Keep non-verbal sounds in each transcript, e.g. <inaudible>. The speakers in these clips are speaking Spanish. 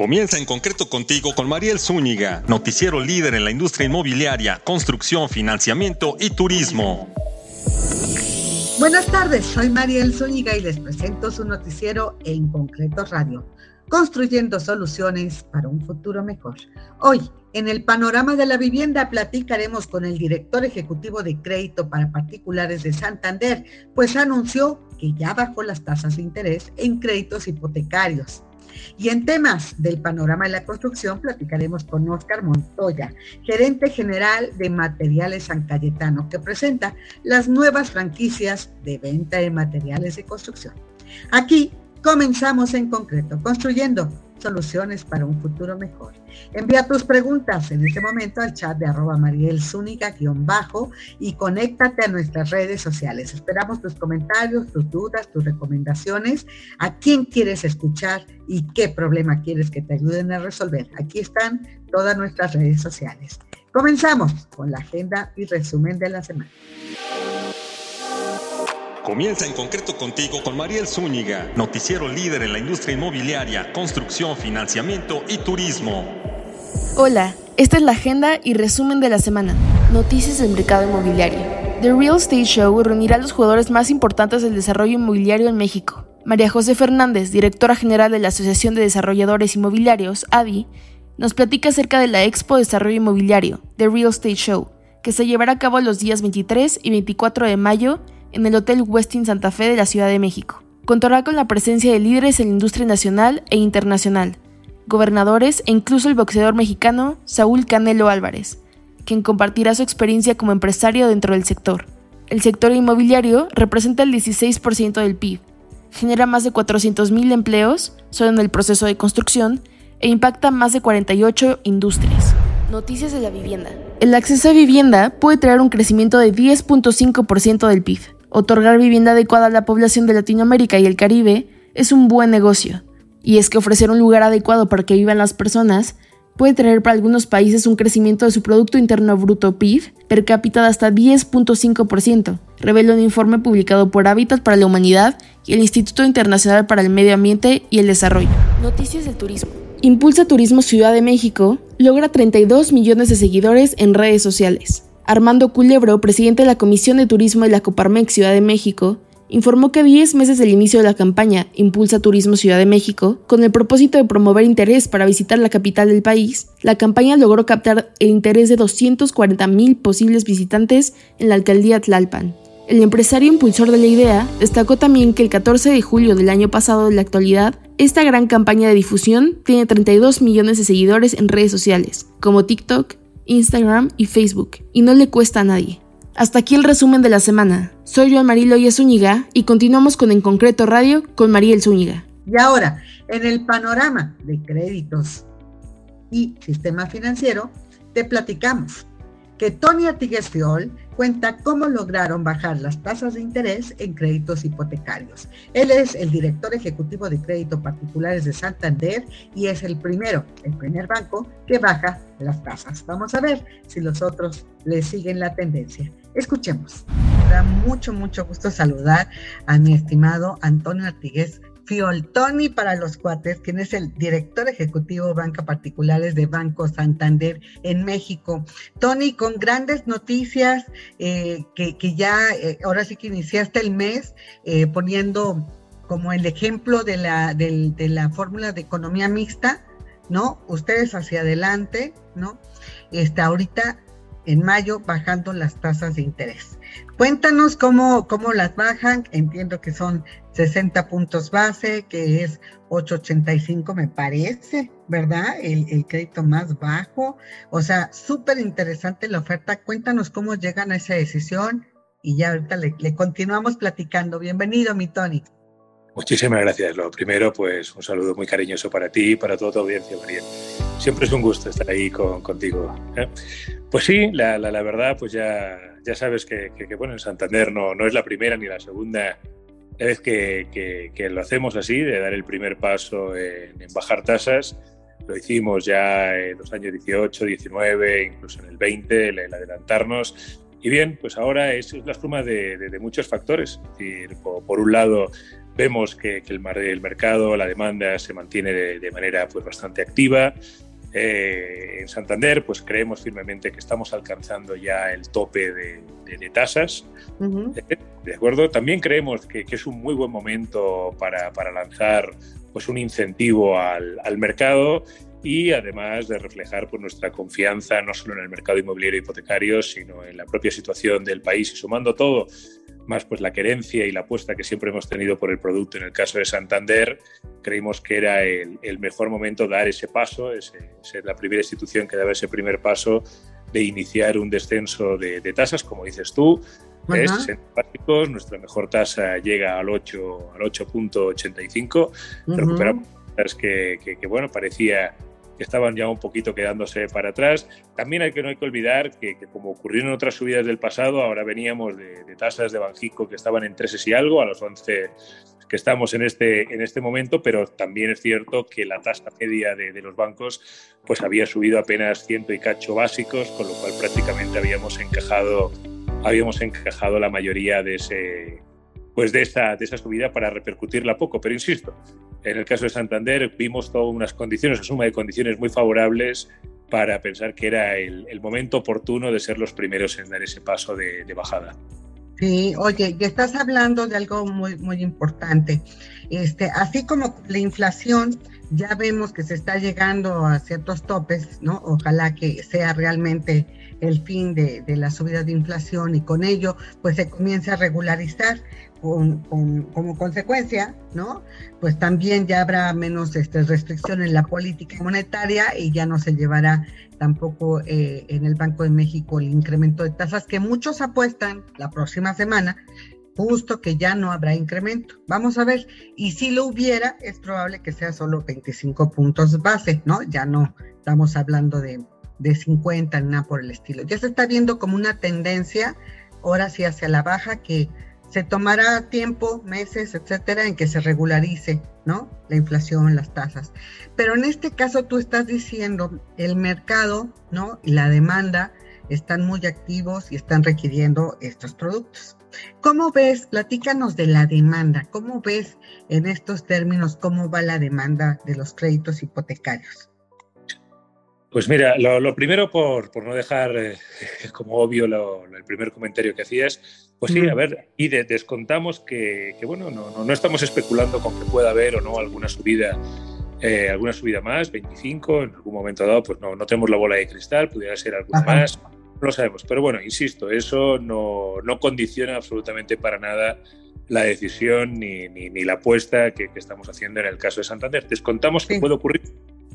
Comienza en concreto contigo con Mariel Zúñiga, noticiero líder en la industria inmobiliaria, construcción, financiamiento y turismo. Buenas tardes, soy Mariel Zúñiga y les presento su noticiero en concreto radio, construyendo soluciones para un futuro mejor. Hoy, en el panorama de la vivienda, platicaremos con el director ejecutivo de crédito para particulares de Santander, pues anunció que ya bajó las tasas de interés en créditos hipotecarios. Y en temas del panorama de la construcción platicaremos con Oscar Montoya, gerente general de Materiales San Cayetano, que presenta las nuevas franquicias de venta de materiales de construcción. Aquí comenzamos en concreto, construyendo soluciones para un futuro mejor. Envía tus preguntas en este momento al chat de arroba Mariel bajo y conéctate a nuestras redes sociales. Esperamos tus comentarios, tus dudas, tus recomendaciones, a quién quieres escuchar y qué problema quieres que te ayuden a resolver. Aquí están todas nuestras redes sociales. Comenzamos con la agenda y resumen de la semana. Comienza en concreto contigo con Mariel Zúñiga, noticiero líder en la industria inmobiliaria, construcción, financiamiento y turismo. Hola, esta es la agenda y resumen de la semana. Noticias del mercado inmobiliario. The Real Estate Show reunirá a los jugadores más importantes del desarrollo inmobiliario en México. María José Fernández, directora general de la Asociación de Desarrolladores Inmobiliarios, ADI, nos platica acerca de la Expo Desarrollo Inmobiliario, The Real Estate Show, que se llevará a cabo los días 23 y 24 de mayo en el Hotel Westin Santa Fe de la Ciudad de México. Contará con la presencia de líderes en la industria nacional e internacional, gobernadores e incluso el boxeador mexicano Saúl Canelo Álvarez, quien compartirá su experiencia como empresario dentro del sector. El sector inmobiliario representa el 16% del PIB, genera más de 400.000 empleos solo en el proceso de construcción e impacta más de 48 industrias. Noticias de la vivienda. El acceso a vivienda puede traer un crecimiento de 10.5% del PIB. Otorgar vivienda adecuada a la población de Latinoamérica y el Caribe es un buen negocio. Y es que ofrecer un lugar adecuado para que vivan las personas puede traer para algunos países un crecimiento de su Producto Interno Bruto PIB per cápita de hasta 10.5%, revela un informe publicado por Hábitat para la Humanidad y el Instituto Internacional para el Medio Ambiente y el Desarrollo. Noticias del turismo. Impulsa Turismo Ciudad de México logra 32 millones de seguidores en redes sociales. Armando Culebro, presidente de la Comisión de Turismo de la Coparmex Ciudad de México, informó que a 10 meses del inicio de la campaña Impulsa Turismo Ciudad de México, con el propósito de promover interés para visitar la capital del país, la campaña logró captar el interés de 240 mil posibles visitantes en la alcaldía Tlalpan. El empresario impulsor de la idea destacó también que el 14 de julio del año pasado de la actualidad, esta gran campaña de difusión tiene 32 millones de seguidores en redes sociales, como TikTok, Instagram y Facebook, y no le cuesta a nadie. Hasta aquí el resumen de la semana. Soy Joan Mariloya Zúñiga y continuamos con En Concreto Radio con Mariel Zúñiga. Y ahora, en el panorama de créditos y sistema financiero, te platicamos que Tony Artigues Fiol cuenta cómo lograron bajar las tasas de interés en créditos hipotecarios. Él es el director ejecutivo de crédito particulares de Santander y es el primero, el primer banco que baja las tasas. Vamos a ver si los otros le siguen la tendencia. Escuchemos. Da mucho, mucho gusto saludar a mi estimado Antonio Artigues Tony para los cuates, quien es el director ejecutivo Banca Particulares de Banco Santander en México. Tony, con grandes noticias eh, que, ya, eh, ahora sí que iniciaste el mes eh, poniendo como el ejemplo de la, de la fórmula de economía mixta, ¿no? Ustedes hacia adelante, ¿no? Está ahorita en mayo bajando las tasas de interés. Cuéntanos cómo, cómo las bajan. Entiendo que son 60 puntos base, que es 885 me parece, ¿verdad? El, crédito más bajo. O sea, súper interesante la oferta. Cuéntanos cómo llegan a esa decisión y ya ahorita le, continuamos platicando. Bienvenido, mi Tony. Muchísimas gracias. Lo primero, pues un saludo muy cariñoso para ti y para toda tu audiencia, María. Siempre es un gusto estar ahí con, contigo. ¿eh? Pues sí, la, la, verdad, pues ya, ya sabes que, que, bueno, en Santander no, no es la primera ni la segunda vez que, que, lo hacemos así, de dar el primer paso en, bajar tasas. Lo hicimos ya en los años 18, 19, incluso en el 20, el, adelantarnos. Y bien, pues ahora es, la suma de, de, muchos factores. Es decir, por, por un lado, vemos que, el, el, mercado, la demanda se mantiene de, manera pues, bastante activa. Eh, en Santander, pues creemos firmemente que estamos alcanzando ya el tope de, tasas. Eh, ¿De acuerdo? También creemos que, es un muy buen momento para, para lanzar pues, un incentivo al, al, mercado y además de reflejar pues, nuestra confianza no solo en el mercado inmobiliario hipotecario, sino en la propia situación del país y sumando todo más pues la querencia y la apuesta que siempre hemos tenido por el producto. En el caso de Santander, creímos que era el, el mejor momento dar ese paso, es la primera institución que daba ese primer paso de iniciar un descenso de, de tasas, como dices tú, es básicos, nuestra mejor tasa llega al 8 al 8.85, recuperamos que, que, que, bueno, parecía estaban ya un poquito quedándose para atrás. También hay que, no hay que olvidar que, como ocurrió en otras subidas del pasado, ahora veníamos de, tasas de Banjico que estaban en 3 y algo, a los 11 que estamos en este, en este momento, pero también es cierto que la tasa media de, de, los bancos pues había subido apenas ciento y cacho básicos, con lo cual prácticamente habíamos encajado, habíamos encajado la mayoría de, ese, pues de, esa, de esa subida para repercutirla poco. Pero insisto, en el caso de Santander vimos todas unas condiciones, una suma de condiciones muy favorables para pensar que era el, momento oportuno de ser los primeros en dar ese paso de, bajada. Sí, oye, y estás hablando de algo muy, muy importante. Este, así como la inflación, ya vemos que se está llegando a ciertos topes, ¿no? Ojalá que sea realmente el fin de, de la subida de inflación y con ello, pues se comience a regularizar como consecuencia, ¿no? Pues también ya habrá menos este, restricción en la política monetaria y ya no se llevará tampoco eh, en el Banco de México el incremento de tasas que muchos apuestan la próxima semana, justo que ya no habrá incremento. Vamos a ver, y si lo hubiera, es probable que sea solo 25 puntos base, ¿no? Ya no estamos hablando de, de 50, nada por el estilo. Ya se está viendo como una tendencia, ahora sí hacia la baja, que se tomará tiempo, meses, etcétera, en que se regularice, ¿no? La inflación, las tasas. Pero en este caso tú estás diciendo, el mercado, ¿no? Y la demanda están muy activos y están requiriendo estos productos. ¿Cómo ves? Platícanos de la demanda. ¿Cómo ves en estos términos cómo va la demanda de los créditos hipotecarios? Pues mira, lo, primero, por, por, no dejar eh, <laughs> como obvio el primer comentario que hacías, pues sí, a ver, y descontamos que, bueno, no, no, estamos especulando con que pueda haber o no alguna subida, eh, alguna subida más, 25, en algún momento dado, pues no, no tenemos la bola de cristal, pudiera ser alguna más, no lo sabemos. Pero bueno, insisto, eso no, no condiciona absolutamente para nada la decisión ni, ni, la apuesta que, que, estamos haciendo en el caso de Santander. Descontamos que puede ocurrir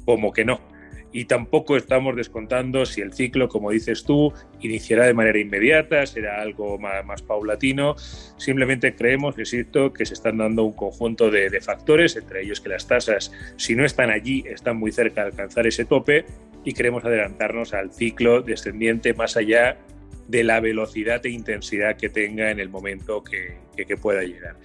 como que no y tampoco estamos descontando si el ciclo, como dices tú, iniciará de manera inmediata, será algo más, paulatino. Simplemente creemos, que se están dando un conjunto de, de factores, entre ellos que las tasas, si no están allí, están muy cerca de alcanzar ese tope y queremos adelantarnos al ciclo descendiente más allá de la velocidad e intensidad que tenga en el momento que, pueda llegar.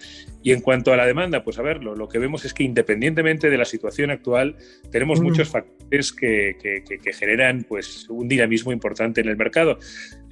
Y en cuanto a la demanda, pues a ver, lo, que vemos es que independientemente de la situación actual, tenemos muchos factores que, generan pues, un dinamismo importante en el mercado.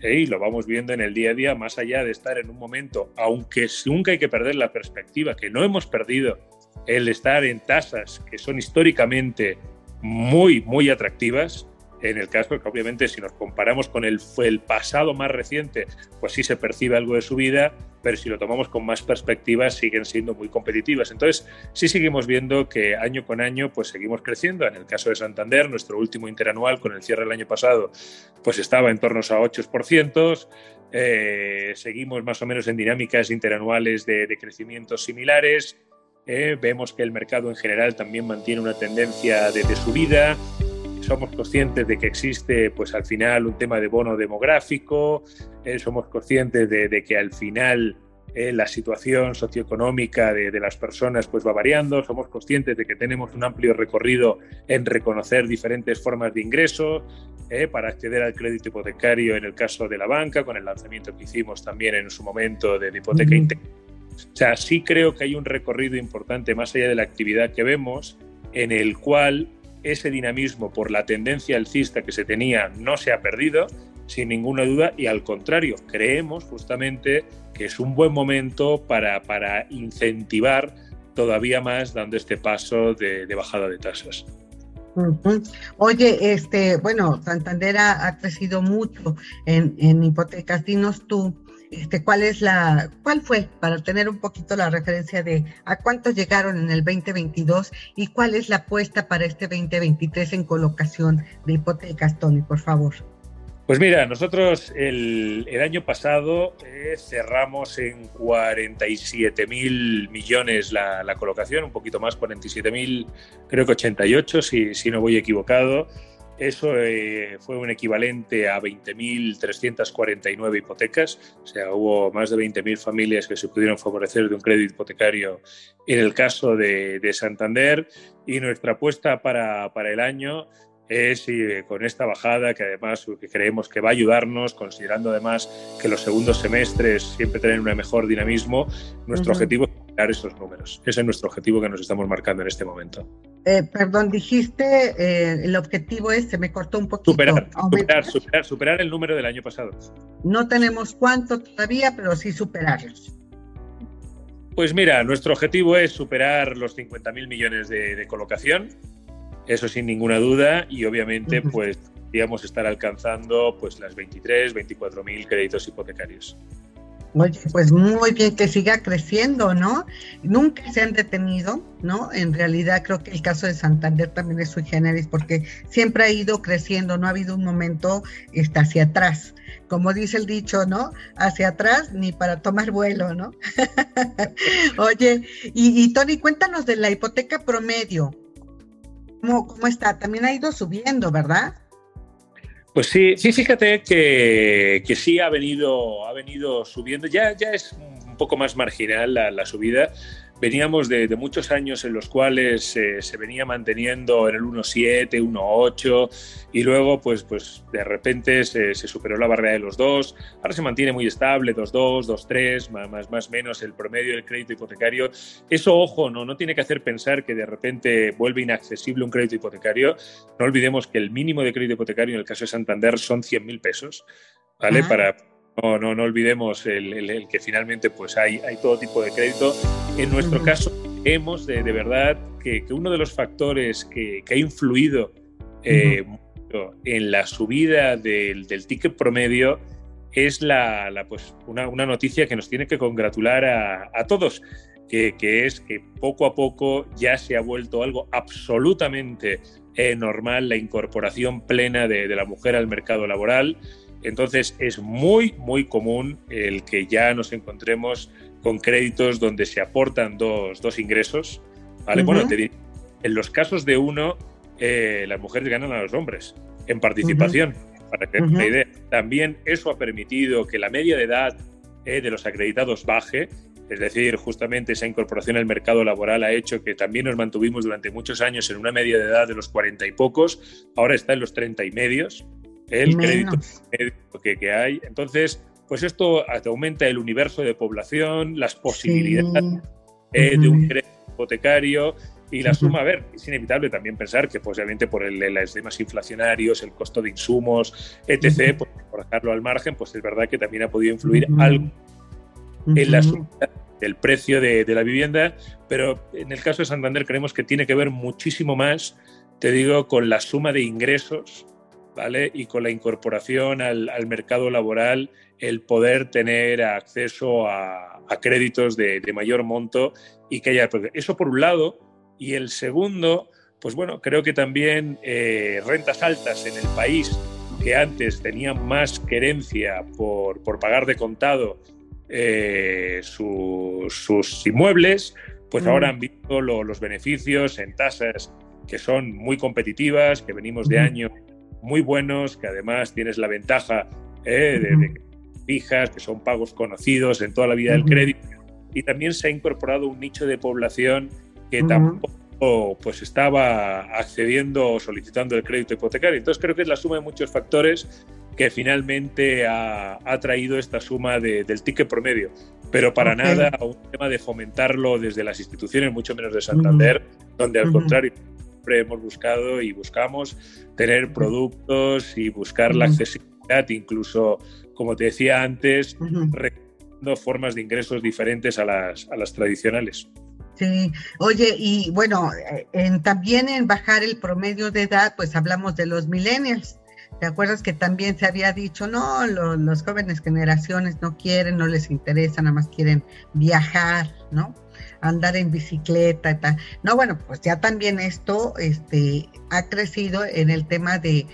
¿eh? Y lo vamos viendo en el día a día, más allá de estar en un momento, aunque nunca hay que perder la perspectiva, que no hemos perdido el estar en tasas que son históricamente muy, muy atractivas, en el caso que obviamente si nos comparamos con el, el pasado más reciente, pues sí se percibe algo de subida, pero si lo tomamos con más perspectiva siguen siendo muy competitivas. Entonces sí seguimos viendo que año con año pues seguimos creciendo. En el caso de Santander, nuestro último interanual con el cierre del año pasado pues estaba en torno a 8%. Eh, seguimos más o menos en dinámicas interanuales de, de crecimientos similares. Eh, vemos que el mercado en general también mantiene una tendencia de, de subida somos conscientes de que existe, pues al final, un tema de bono demográfico, eh, somos conscientes de, que al final eh, la situación socioeconómica de, las personas pues va variando, somos conscientes de que tenemos un amplio recorrido en reconocer diferentes formas de ingreso eh, para acceder al crédito hipotecario en el caso de la banca, con el lanzamiento que hicimos también en su momento de, hipoteca O sea, sí creo que hay un recorrido importante más allá de la actividad que vemos, en el cual ese dinamismo por la tendencia alcista que se tenía no se ha perdido, sin ninguna duda, y al contrario, creemos justamente que es un buen momento para, para incentivar todavía más dando este paso de, bajada de tasas. Oye, este, bueno, Santander ha, crecido mucho en, en, hipotecas. Dinos tú, este, cuál es la, cuál fue, para tener un poquito la referencia de a cuántos llegaron en el 2022 y cuál es la apuesta para este 2023 en colocación de hipotecas, Tony, por favor. Pues mira, nosotros el, año pasado eh, cerramos en 47 mil millones la, colocación, un poquito más, 47 mil, creo que 88, si, si no voy equivocado. Eso eh, fue un equivalente a 20.349 hipotecas, o sea, hubo más de 20.000 familias que se pudieron favorecer de un crédito hipotecario en el caso de, Santander y nuestra apuesta para, para el año es con esta bajada que además que creemos que va a ayudarnos, considerando además que los segundos semestres siempre tienen un mejor dinamismo, nuestro objetivo es esos números. Ese es nuestro objetivo que nos estamos marcando en este momento. Eh, perdón, dijiste eh, el objetivo es, se me cortó un poquito. Superar, superar, superar, el número del año pasado. No tenemos cuánto todavía, pero sí superarlos. Pues mira, nuestro objetivo es superar los 50.000 millones de, de colocación eso sin ninguna duda y obviamente pues podríamos estar alcanzando pues las 23, 24 mil créditos hipotecarios. Oye, pues muy bien que siga creciendo, ¿no? Nunca se han detenido, ¿no? En realidad creo que el caso de Santander también es sui generis porque siempre ha ido creciendo, no ha habido un momento está hacia atrás. Como dice el dicho, ¿no? Hacia atrás ni para tomar vuelo, ¿no? <laughs> Oye, y, y Tony, cuéntanos de la hipoteca promedio. ¿Cómo, está? También ha ido subiendo, ¿verdad? Pues sí, sí, fíjate que, que, sí ha venido, ha venido subiendo. Ya, ya es un poco más marginal la, la subida, veníamos de, muchos años en los cuales eh, se venía manteniendo en el 1.7, 1.8 y luego pues, pues de repente se, superó la barrera de los dos. Ahora se mantiene muy estable, 2.2, 2.3, más, más menos el promedio del crédito hipotecario. Eso, ojo, no, no tiene que hacer pensar que de repente vuelve inaccesible un crédito hipotecario. No olvidemos que el mínimo de crédito hipotecario en el caso de Santander son 100.000 pesos, ¿vale? Para no, no, no olvidemos el, que finalmente pues hay, hay todo tipo de crédito. En nuestro caso, hemos de, de verdad que, que, uno de los factores que, que ha influido eh, en la subida del, del, ticket promedio es la, la pues, una, una, noticia que nos tiene que congratular a, a todos, que, que, es que poco a poco ya se ha vuelto algo absolutamente eh, normal la incorporación plena de, de la mujer al mercado laboral. Entonces es muy, muy común el que ya nos encontremos con créditos donde se aportan dos, dos ingresos. ¿vale? Bueno, en los casos de uno, eh, las mujeres ganan a los hombres en participación, para que una idea. También eso ha permitido que la media de edad eh, de los acreditados baje, es decir, justamente esa incorporación al mercado laboral ha hecho que también nos mantuvimos durante muchos años en una media de edad de los 40 y pocos, ahora está en los 30 y medios, el crédito que, que, hay. Entonces, pues esto aumenta el universo de población, las posibilidades eh, de un crédito hipotecario y la suma, a ver, es inevitable también pensar que, pues, obviamente, por el, los temas inflacionarios, el costo de insumos, etc., pues, por dejarlo al margen, pues es verdad que también ha podido influir algo en la subida del precio de, de, la vivienda, pero en el caso de Santander creemos que tiene que ver muchísimo más, te digo, con la suma de ingresos y con la incorporación al, mercado laboral, el poder tener acceso a, créditos de, mayor monto y que haya... Eso por un lado. Y el segundo, pues bueno, creo que también eh, rentas altas en el país que antes tenían más querencia por, pagar de contado eh, sus inmuebles, pues mm. ahora han visto los beneficios en tasas que son muy competitivas, que venimos de años muy buenos, que además tienes la ventaja eh, de, que fijas, que son pagos conocidos en toda la vida del crédito. Y también se ha incorporado un nicho de población que tampoco pues, estaba accediendo o solicitando el crédito hipotecario. Entonces creo que es la suma de muchos factores que finalmente ha, traído esta suma del ticket promedio. Pero para nada un tema de fomentarlo desde las instituciones, mucho menos de Santander, donde al contrario hemos buscado y buscamos tener productos y buscar la accesibilidad, incluso, como te decía antes, formas de ingresos diferentes a las, a las tradicionales. Sí, oye, y bueno, en, también en bajar el promedio de edad, pues hablamos de los millennials. ¿Te acuerdas que también se había dicho, no, los jóvenes generaciones no quieren, no les interesa, nada más quieren viajar, ¿no? Andar en bicicleta y tal. No, bueno, pues ya también esto este, ha crecido en el tema de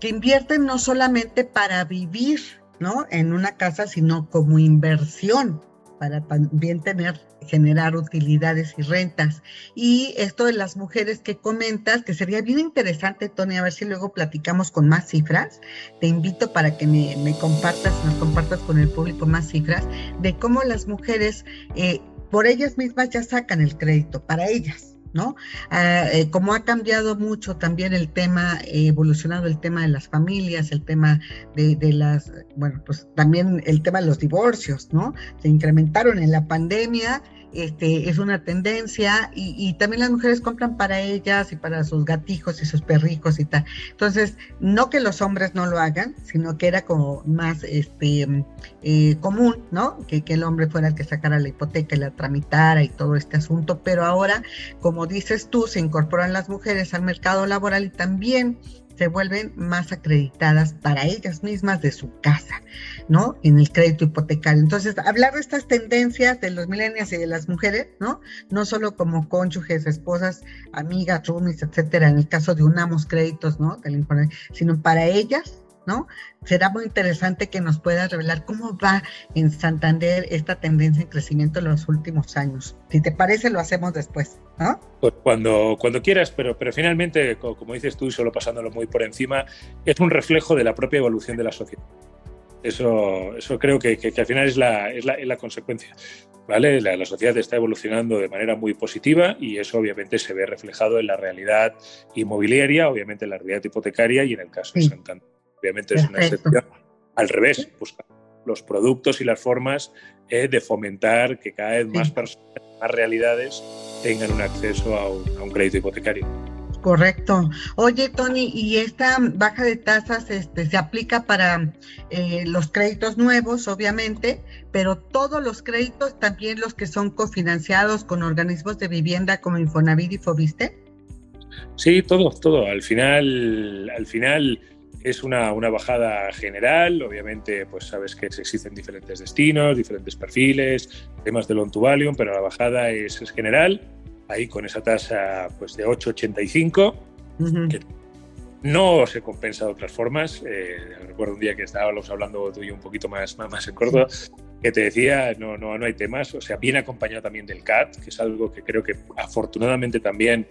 que invierten no solamente para vivir, ¿no? En una casa, sino como inversión para también tener, generar utilidades y rentas. Y esto de las mujeres que comentas, que sería bien interesante, Tony, a ver si luego platicamos con más cifras. Te invito para que me, compartas, nos compartas con el público más cifras de cómo las mujeres eh, por ellas mismas ya sacan el crédito, para ellas ¿no? Ah, eh, como ha cambiado mucho también el tema, eh, evolucionado el tema de las familias, el tema de, de, las, bueno, pues también el tema de los divorcios, ¿no? Se incrementaron en la pandemia este, es una tendencia y, también las mujeres compran para ellas y para sus gatijos y sus perrijos y tal. Entonces, no que los hombres no lo hagan, sino que era como más este, eh, común, ¿no? Que, que, el hombre fuera el que sacara la hipoteca y la tramitara y todo este asunto, pero ahora, como dices tú, se incorporan las mujeres al mercado laboral y también se vuelven más acreditadas para ellas mismas de su casa, ¿no? En el crédito hipotecario. Entonces, hablar de estas tendencias de los millennials y de las mujeres, ¿no? No solo como cónyuges, esposas, amigas, roomies, etcétera, en el caso de unamos créditos, ¿no? Sino para ellas, ¿no? Será muy interesante que nos puedas revelar cómo va en Santander esta tendencia en crecimiento en los últimos años. Si te parece, lo hacemos después, ¿no? Pues cuando, cuando quieras, pero, pero finalmente, como dices tú, y solo pasándolo muy por encima, es un reflejo de la propia evolución de la sociedad. Eso, eso creo que, que, al final es la, es la, es la consecuencia. ¿vale? La, la, sociedad está evolucionando de manera muy positiva y eso obviamente se ve reflejado en la realidad inmobiliaria, obviamente en la realidad hipotecaria y en el caso de Santander obviamente es una excepción. Al revés, buscar los productos y las formas eh, de fomentar que cada vez más personas, más realidades tengan un acceso a un, crédito hipotecario. Correcto. Oye, Tony, ¿y esta baja de tasas este, se aplica para eh, los créditos nuevos, obviamente, pero todos los créditos, también los que son cofinanciados con organismos de vivienda como Infonavit y Fobiste? Sí, todo, todo. Al final, al final es una, una, bajada general, obviamente pues sabes que existen diferentes destinos, diferentes perfiles, temas de loan to value, pero la bajada es, es general, ahí con esa tasa pues de 8,85, que no se compensa de otras formas. Eh, recuerdo un día que estábamos hablando tú y un poquito más, más, en corto, que te decía, no, no, no hay temas, o sea, viene acompañado también del CAT, que es algo que creo que afortunadamente también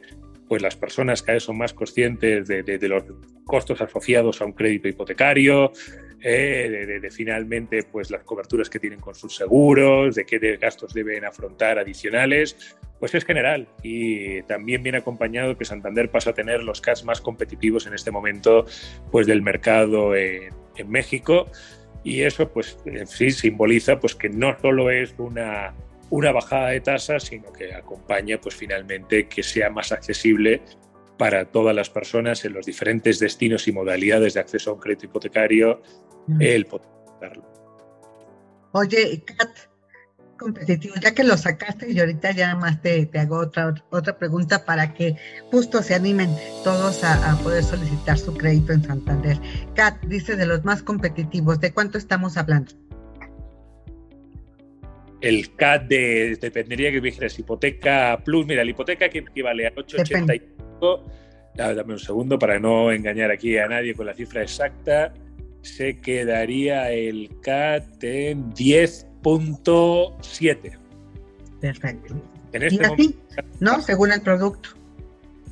pues las personas cada vez son más conscientes de, los costos asociados a un crédito hipotecario, eh, de, finalmente pues las coberturas que tienen con sus seguros, de qué gastos deben afrontar adicionales, pues es general y también viene acompañado que Santander pasa a tener los CAS más competitivos en este momento pues del mercado en, en México. Y eso pues en sí simboliza pues que no solo es una una bajada de tasas, sino que acompaña pues finalmente que sea más accesible para todas las personas en los diferentes destinos y modalidades de acceso a un crédito hipotecario el poder Oye, Kat, competitivo, ya que lo sacaste y ahorita ya más te, te hago otra, otra pregunta para que justo se animen todos a, a, poder solicitar su crédito en Santander. Kat dice de los más competitivos, ¿de cuánto estamos hablando? El CAT de, dependería que dijeras hipoteca plus, mira, la hipoteca que equivale a 8,85, dame un segundo para no engañar aquí a nadie con la cifra exacta, se quedaría el CAT en 10.7. Perfecto. En este ¿Y ¿No? Según el producto.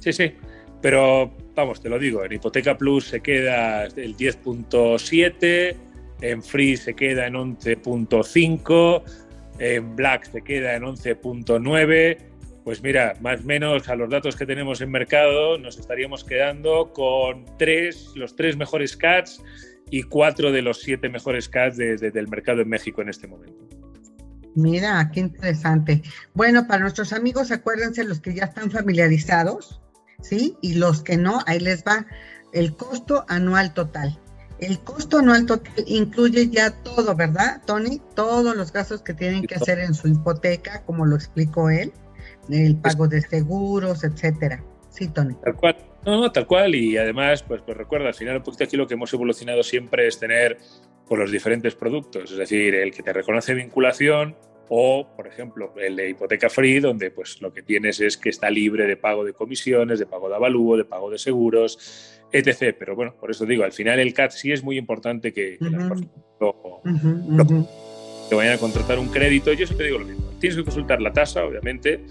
Sí, sí. Pero vamos, te lo digo, en hipoteca plus se queda el 10.7, en free se queda en 11.5 en Black se queda en 11.9. Pues mira, más o menos a los datos que tenemos en mercado nos estaríamos quedando con tres, los tres mejores CATs y cuatro de los siete mejores CATs del mercado en México en este momento. Mira, qué interesante. Bueno, para nuestros amigos, acuérdense los que ya están familiarizados, ¿sí? Y los que no, ahí les va el costo anual total. El costo anual total incluye ya todo, ¿verdad, Tony? Todos los gastos que tienen que hacer en su hipoteca, como lo explicó él, el pago de seguros, etcétera. Sí, Tony. Tal cual. No, no, tal cual. Y además, pues, pues recuerda, al final un poquito aquí lo que hemos evolucionado siempre es tener por los diferentes productos. Es decir, el que te reconoce vinculación o, por ejemplo, el de hipoteca free, donde pues lo que tienes es que está libre de pago de comisiones, de pago de avalúo, de pago de seguros, etc. Pero bueno, por eso digo, al final el CAT sí es muy importante que, las personas te vayan a contratar un crédito. Yo siempre digo lo mismo. Tienes que consultar la tasa, obviamente.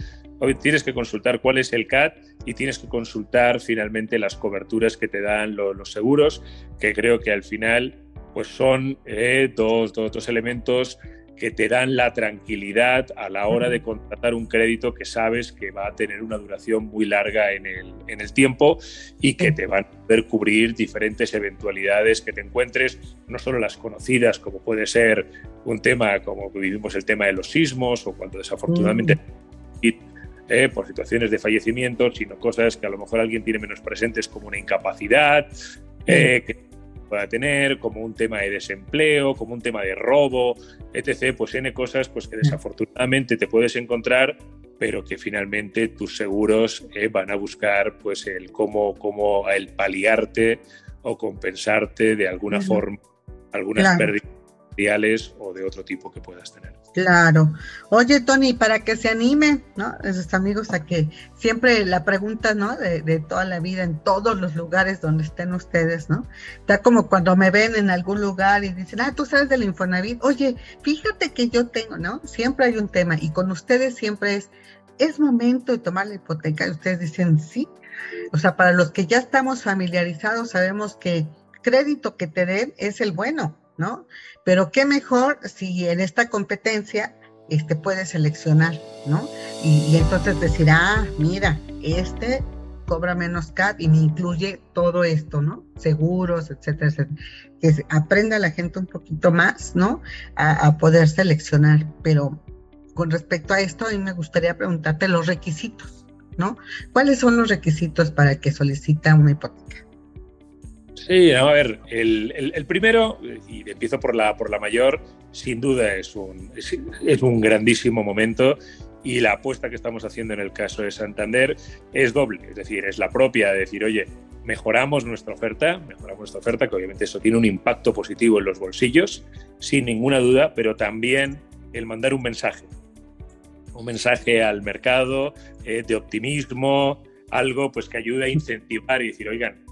Tienes que consultar cuál es el CAT y tienes que consultar finalmente las coberturas que te dan los, seguros, que creo que al final pues son eh, dos, dos, dos elementos que te dan la tranquilidad a la hora de contratar un crédito que sabes que va a tener una duración muy larga en el, en el tiempo y que te van a poder cubrir diferentes eventualidades que te encuentres, no solo las conocidas, como puede ser un tema como vivimos el tema de los sismos o cuando desafortunadamente... Mm. Eh, por situaciones de fallecimiento, sino cosas que a lo mejor alguien tiene menos presentes como una incapacidad, eh, que pueda tener, como un tema de desempleo, como un tema de robo, etc. Pues N cosas pues, que desafortunadamente te puedes encontrar, pero que finalmente tus seguros eh, van a buscar pues, el cómo, cómo el paliarte o compensarte de alguna forma algunas pérdidas o de otro tipo que puedas tener. Claro. Oye, Tony, para que se anime, ¿no? Esos amigos a que siempre la pregunta, ¿no? De, de, toda la vida, en todos los lugares donde estén ustedes, ¿no? Está como cuando me ven en algún lugar y dicen, ah, tú sabes del Infonavit. Oye, fíjate que yo tengo, ¿no? Siempre hay un tema y con ustedes siempre es, es momento de tomar la hipoteca. Y ustedes dicen, sí. O sea, para los que ya estamos familiarizados, sabemos que crédito que te den es el bueno, ¿no? Pero qué mejor si en esta competencia este, puedes seleccionar, ¿no? Y, entonces decir, ah, mira, este cobra menos CAP y me incluye todo esto, ¿no? Seguros, etcétera, etcétera. Que aprenda la gente un poquito más, ¿no? A, a, poder seleccionar. Pero con respecto a esto, a mí me gustaría preguntarte los requisitos, ¿no? ¿Cuáles son los requisitos para que solicita una hipoteca? Sí, a ver, el, primero, y empiezo por la, por la mayor, sin duda es un, es, un grandísimo momento y la apuesta que estamos haciendo en el caso de Santander es doble, es decir, es la propia de decir, oye, mejoramos nuestra oferta, mejoramos nuestra oferta, que obviamente eso tiene un impacto positivo en los bolsillos, sin ninguna duda, pero también el mandar un mensaje, un mensaje al mercado eh, de optimismo, algo pues que ayude a incentivar y decir, oigan,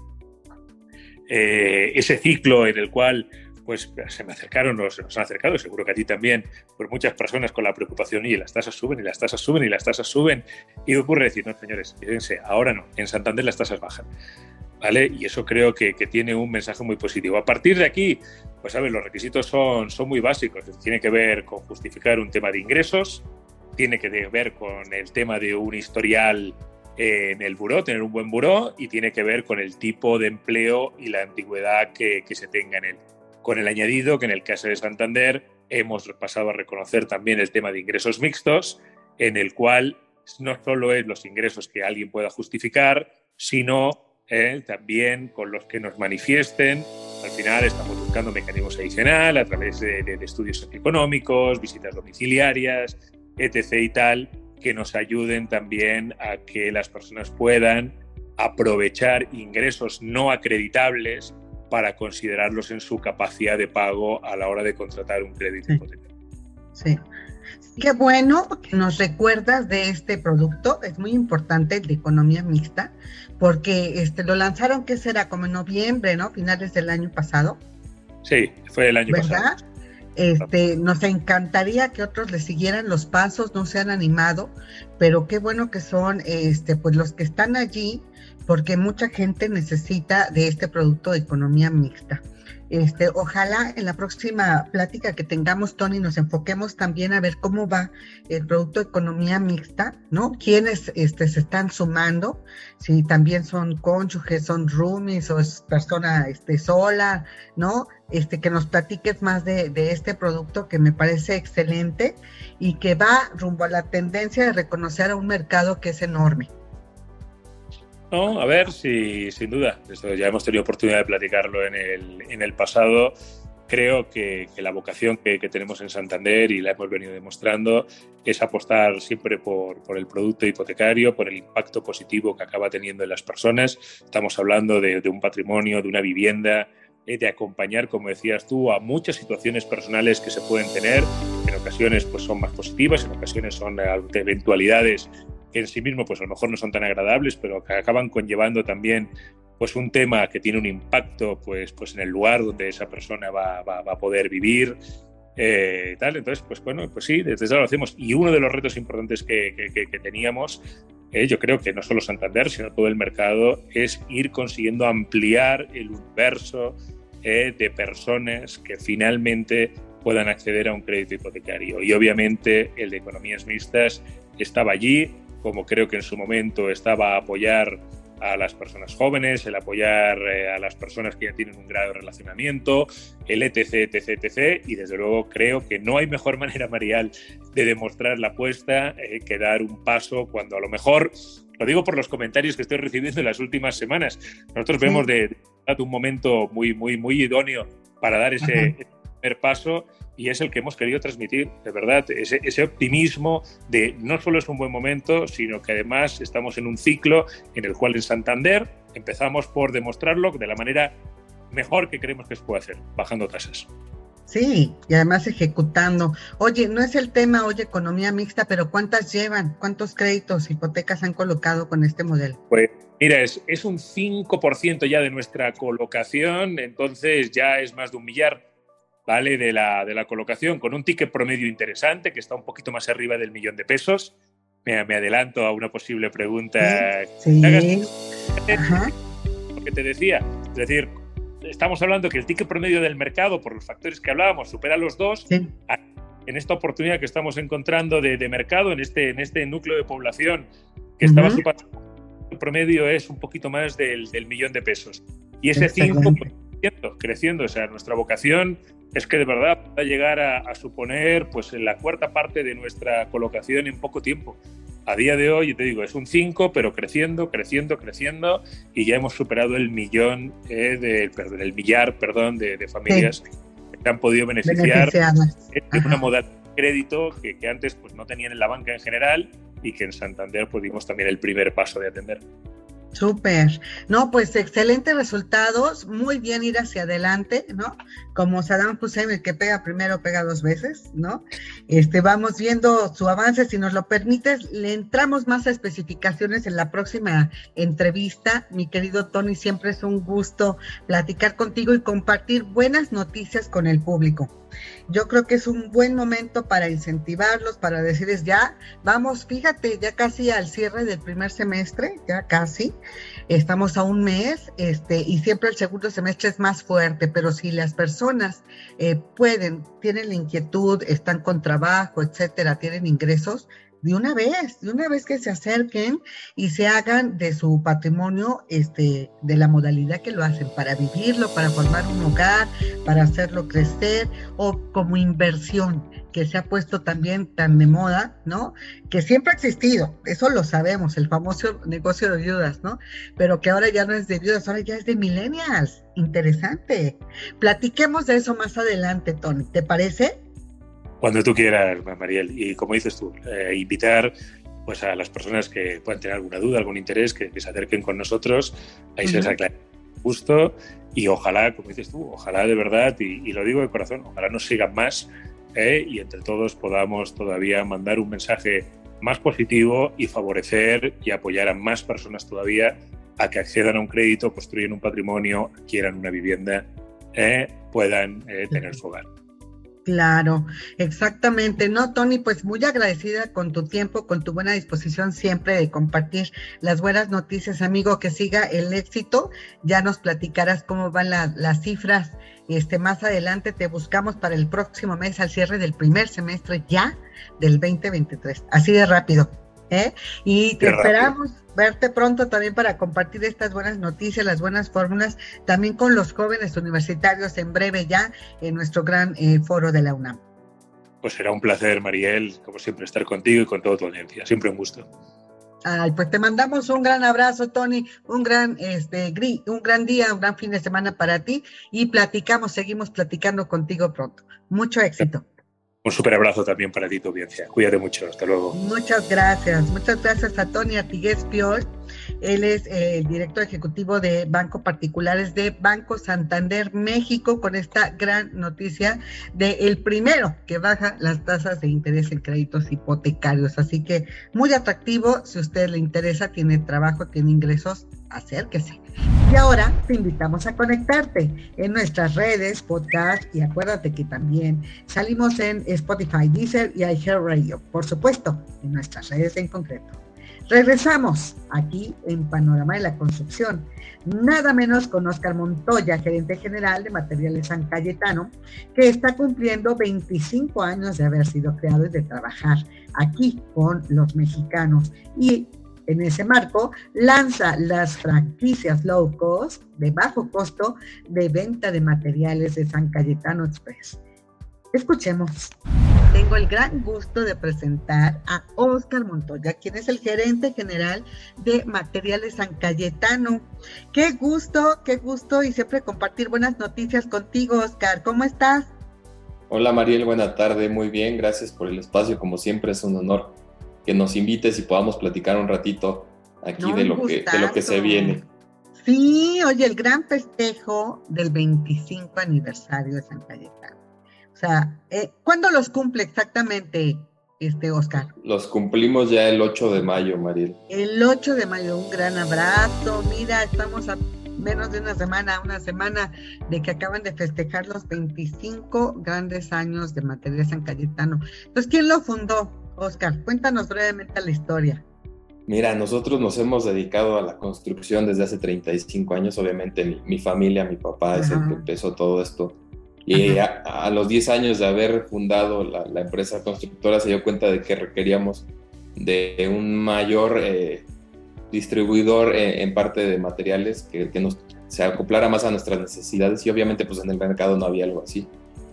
eh, ese ciclo en el cual pues se me acercaron se nos han acercado, seguro que a ti también, por muchas personas con la preocupación y las tasas suben y las tasas suben y las tasas suben. Y ocurre decir, no, señores, fíjense, ahora no, en Santander las tasas bajan. ¿Vale? Y eso creo que, tiene un mensaje muy positivo. A partir de aquí, pues sabes, los requisitos son, son muy básicos. Tiene que ver con justificar un tema de ingresos, tiene que ver con el tema de un historial en el buró, tener un buen buró y tiene que ver con el tipo de empleo y la antigüedad que, se tenga en él. Con el añadido que en el caso de Santander hemos pasado a reconocer también el tema de ingresos mixtos, en el cual no solo es los ingresos que alguien pueda justificar, sino eh, también con los que nos manifiesten. Al final estamos buscando mecanismos adicionales a través de, de estudios socioeconómicos, visitas domiciliarias, etc. y tal, que nos ayuden también a que las personas puedan aprovechar ingresos no acreditables para considerarlos en su capacidad de pago a la hora de contratar un crédito hipotecario. Sí. Qué bueno que nos recuerdas de este producto, es muy importante de economía mixta, porque este lo lanzaron, ¿qué será? Como en noviembre, ¿no? Finales del año pasado. Sí, fue el año ¿verdad? pasado. Este, nos encantaría que otros le siguieran los pasos, no se han animado, pero qué bueno que son este, pues los que están allí, porque mucha gente necesita de este producto de economía mixta. Este, ojalá en la próxima plática que tengamos, Tony, nos enfoquemos también a ver cómo va el producto de economía mixta, ¿no? Quiénes este, se están sumando, si también son cónyuges, son roomies o es persona este, sola, ¿no? Este, que nos platiques más de, de este producto que me parece excelente y que va rumbo a la tendencia de reconocer a un mercado que es enorme. No, a ver, si sin duda, ya hemos tenido oportunidad de platicarlo en el, en el pasado. creo que, la vocación que, tenemos en Santander y la hemos venido demostrando es apostar siempre por, por, el producto hipotecario, por el impacto positivo que acaba teniendo en las personas. Estamos hablando de, un patrimonio, de una vivienda, eh, de acompañar, como decías tú, a muchas situaciones personales que se pueden tener. En ocasiones pues, son más positivas, en ocasiones son eh, eventualidades que en sí mismo pues, a lo mejor no son tan agradables, pero que acaban conllevando también pues un tema que tiene un impacto pues, pues en el lugar donde esa persona va, va, a poder vivir. Eh, tal. Entonces, pues bueno, pues sí, desde eso lo hacemos. Y uno de los retos importantes que, que, teníamos, eh, yo creo que no solo Santander, sino todo el mercado, es ir consiguiendo ampliar el universo eh, de personas que finalmente puedan acceder a un crédito hipotecario. Y obviamente el de economías mixtas estaba allí, como creo que en su momento estaba apoyar a las personas jóvenes, el apoyar eh, a las personas que ya tienen un grado de relacionamiento, el etc, etc, etc. Y desde luego creo que no hay mejor <laughs> manera, Marial, de demostrar la apuesta eh, que dar un paso cuando a lo mejor, lo digo por los comentarios que estoy recibiendo en las últimas semanas, nosotros vemos de, un momento muy, muy, muy idóneo para dar ese primer paso y es el que hemos querido transmitir, de verdad, ese, ese, optimismo de no solo es un buen momento, sino que además estamos en un ciclo en el cual en Santander empezamos por demostrarlo de la manera mejor que creemos que se puede hacer, bajando tasas. Sí, y además ejecutando. Oye, no es el tema, oye, economía mixta, pero ¿cuántas llevan? ¿Cuántos créditos, hipotecas han colocado con este modelo? Pues mira, es, es un 5% ya de nuestra colocación, entonces ya es más de un millar ¿vale? De la, de la colocación, con un ticket promedio interesante que está un poquito más arriba del millón de pesos. Me, me adelanto a una posible pregunta. Sí. Lo que te decía, es decir, estamos hablando que el ticket promedio del mercado, por los factores que hablábamos, supera los dos. En esta oportunidad que estamos encontrando de, de, mercado, en este, en este núcleo de población que estaba superando, el promedio es un poquito más del, del millón de pesos. Y ese 5 creciendo, creciendo, o sea, nuestra vocación es que de verdad va a llegar a, suponer pues la cuarta parte de nuestra colocación en poco tiempo. A día de hoy, te digo, es un 5, pero creciendo, creciendo, creciendo, y ya hemos superado el millón, eh, de, perdón, el millar perdón, de, familias que han podido beneficiar de una modalidad de crédito que, que, antes pues, no tenían en la banca en general y que en Santander pudimos también el primer paso de atender. Súper. No, pues excelentes resultados, muy bien ir hacia adelante, ¿no? Como Saddam Hussein, el que pega primero pega dos veces, ¿no? Este, vamos viendo su avance, si nos lo permites, le entramos más a especificaciones en la próxima entrevista. Mi querido Tony, siempre es un gusto platicar contigo y compartir buenas noticias con el público. Yo creo que es un buen momento para incentivarlos, para decirles ya, vamos, fíjate, ya casi al cierre del primer semestre, ya casi, estamos a un mes, este, y siempre el segundo semestre es más fuerte, pero si las personas eh, pueden, tienen la inquietud, están con trabajo, etcétera, tienen ingresos, de una vez, de una vez que se acerquen y se hagan de su patrimonio este, de la modalidad que lo hacen, para vivirlo, para formar un hogar, para hacerlo crecer o como inversión, que se ha puesto también tan de moda, ¿no? Que siempre ha existido, eso lo sabemos, el famoso negocio de viudas, ¿no? Pero que ahora ya no es de viudas, ahora ya es de millennials. Interesante. Platiquemos de eso más adelante, Tony, ¿te parece? Cuando tú quieras, Mariel. Y como dices tú, eh, invitar pues, a las personas que puedan tener alguna duda, algún interés, que, se acerquen con nosotros. Ahí se les aclara justo. Y ojalá, como dices tú, ojalá de verdad, y, lo digo de corazón, ojalá nos sigan más eh, y entre todos podamos todavía mandar un mensaje más positivo y favorecer y apoyar a más personas todavía a que accedan a un crédito, construyan un patrimonio, quieran una vivienda, eh, puedan tener su hogar. Claro, exactamente. No, Tony, pues muy agradecida con tu tiempo, con tu buena disposición siempre de compartir las buenas noticias, amigo, que siga el éxito. Ya nos platicarás cómo van las cifras. Este, más adelante te buscamos para el próximo mes al cierre del primer semestre ya del 2023. Así de rápido. ¿Eh? Y te esperamos verte pronto también para compartir estas buenas noticias, las buenas fórmulas, también con los jóvenes universitarios en breve ya en nuestro gran eh, foro de la UNAM. Pues será un placer, Mariel, como siempre, estar contigo y con toda tu audiencia. Siempre un gusto. Ay, pues te mandamos un gran abrazo, Tony, un gran, este, un gran día, un gran fin de semana para ti y platicamos, seguimos platicando contigo pronto. Mucho éxito. Un super abrazo también para ti, tu audiencia. Cuídate mucho, hasta luego. Muchas gracias, muchas gracias a Tony Atiguez Piol. Él es eh, el director ejecutivo de Banco Particulares de Banco Santander México con esta gran noticia de el primero que baja las tasas de interés en créditos hipotecarios. Así que muy atractivo, si a usted le interesa, tiene trabajo, tiene ingresos, acérquese. Y ahora te invitamos a conectarte en nuestras redes, podcast y acuérdate que también salimos en Spotify, Deezer y iHeartRadio, por supuesto, en nuestras redes en concreto. Regresamos aquí en Panorama de la Construcción, nada menos con Oscar Montoya, gerente general de Materiales San Cayetano, que está cumpliendo 25 años de haber sido creado y de trabajar aquí con los mexicanos. Y en ese marco, lanza las franquicias low cost, de bajo costo, de venta de materiales de San Cayetano Express. Escuchemos. Tengo el gran gusto de presentar a Oscar Montoya, quien es el gerente general de Materiales San Cayetano. Qué gusto, qué gusto y siempre compartir buenas noticias contigo, Oscar. ¿Cómo estás? Hola Mariel, buena tarde, muy bien, gracias por el espacio, como siempre es un honor que nos invites y podamos platicar un ratito aquí de, lo que, de lo que se viene. Sí, oye, el gran festejo del 25 aniversario de San Cayetano. O sea, eh, ¿cuándo los cumple exactamente, este Oscar? Los cumplimos ya el 8 de mayo, Mariel. El 8 de mayo, un gran abrazo. Mira, estamos a menos de una semana, una semana de que acaban de festejar los 25 grandes años de Materia San Cayetano. Entonces, ¿quién lo fundó? Oscar, cuéntanos brevemente la historia. Mira, nosotros nos hemos dedicado a la construcción desde hace 35 años. Obviamente mi, familia, mi papá es el que empezó todo esto. Y a, los 10 años de haber fundado la, empresa constructora se dio cuenta de que requeríamos de un mayor eh, distribuidor eh, en, parte de materiales que, nos se acoplara más a nuestras necesidades y obviamente pues en el mercado no había algo así.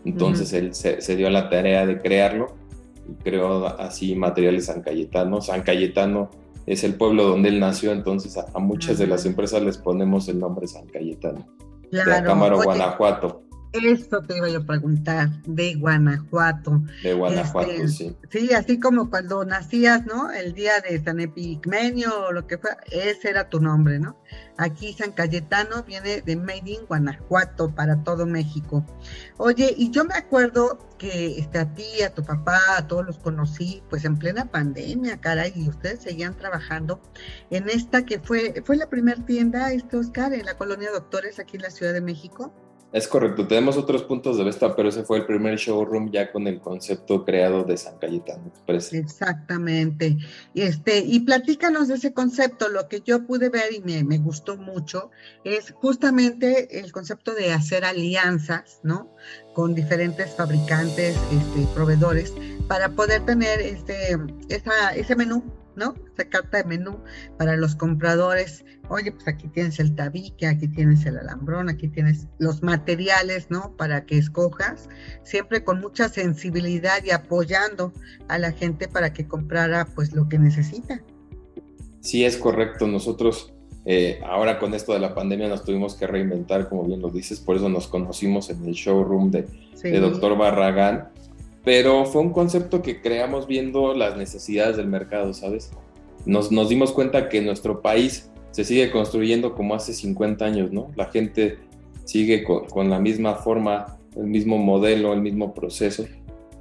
Entonces él se, se, dio la tarea de crearlo creó así materiales San Cayetano. San Cayetano es el pueblo donde él nació, entonces a, muchas de las empresas les ponemos el nombre San Cayetano. Claro. De Cámara, Guanajuato. Esto te iba yo a preguntar, de Guanajuato. De Guanajuato, este, sí. Sí, así como cuando nacías, ¿no? El día de San Epigmenio o lo que fuera, ese era tu nombre, ¿no? Aquí San Cayetano viene de Made in Guanajuato para todo México. Oye, y yo me acuerdo que este, a ti, a tu papá, a todos los conocí, pues en plena pandemia, caray, y ustedes seguían trabajando en esta que fue, fue la primera tienda, este Oscar, en la colonia Doctores aquí en la Ciudad de México. Es correcto, tenemos otros puntos de vista, pero ese fue el primer showroom ya con el concepto creado de San Cayetano Express. Exactamente. Este, y platícanos de ese concepto. Lo que yo pude ver y me, gustó mucho es justamente el concepto de hacer alianzas, ¿no? Con diferentes fabricantes, este, proveedores, para poder tener este, ese menú ¿no? Esa carta de menú para los compradores. Oye, pues aquí tienes el tabique, aquí tienes el alambrón, aquí tienes los materiales, ¿no? Para que escojas, siempre con mucha sensibilidad y apoyando a la gente para que comprara pues lo que necesita. Sí, es correcto. Nosotros eh, ahora con esto de la pandemia nos tuvimos que reinventar, como bien lo dices, por eso nos conocimos en el showroom de, de Doctor Barragán pero fue un concepto que creamos viendo las necesidades del mercado, ¿sabes? Nos, nos dimos cuenta que nuestro país se sigue construyendo como hace 50 años, ¿no? La gente sigue con, la misma forma, el mismo modelo, el mismo proceso.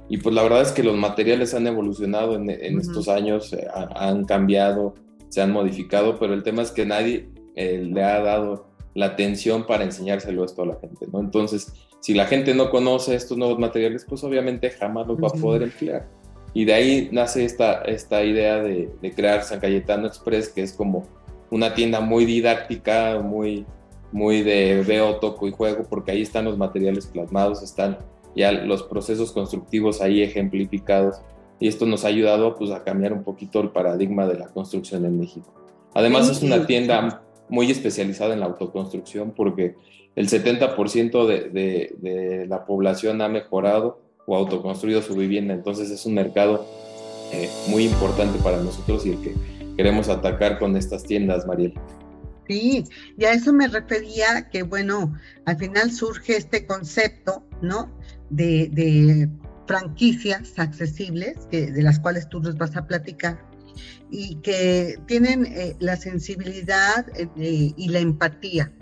Y pues la verdad es que los materiales han evolucionado en, estos años, eh, han cambiado, se han modificado, pero el tema es que nadie eh, le ha dado la atención para enseñárselo esto a la gente, ¿no? Entonces, si la gente no conoce estos nuevos materiales, pues obviamente jamás los va a poder emplear. Y de ahí nace esta, esta idea de, crear San Cayetano Express, que es como una tienda muy didáctica, muy, muy de veo, toco y juego, porque ahí están los materiales plasmados, están ya los procesos constructivos ahí ejemplificados. Y esto nos ha ayudado pues, a cambiar un poquito el paradigma de la construcción en México. Además, es una tienda muy especializada en la autoconstrucción porque el 70% de, de, la población ha mejorado o autoconstruido su vivienda, entonces es un mercado eh, muy importante para nosotros y el que queremos atacar con estas tiendas, Mariel. Sí, y a eso me refería que, bueno, al final surge este concepto, ¿no? De, franquicias accesibles, que, de las cuales tú nos vas a platicar, y que tienen eh, la sensibilidad eh, y la empatía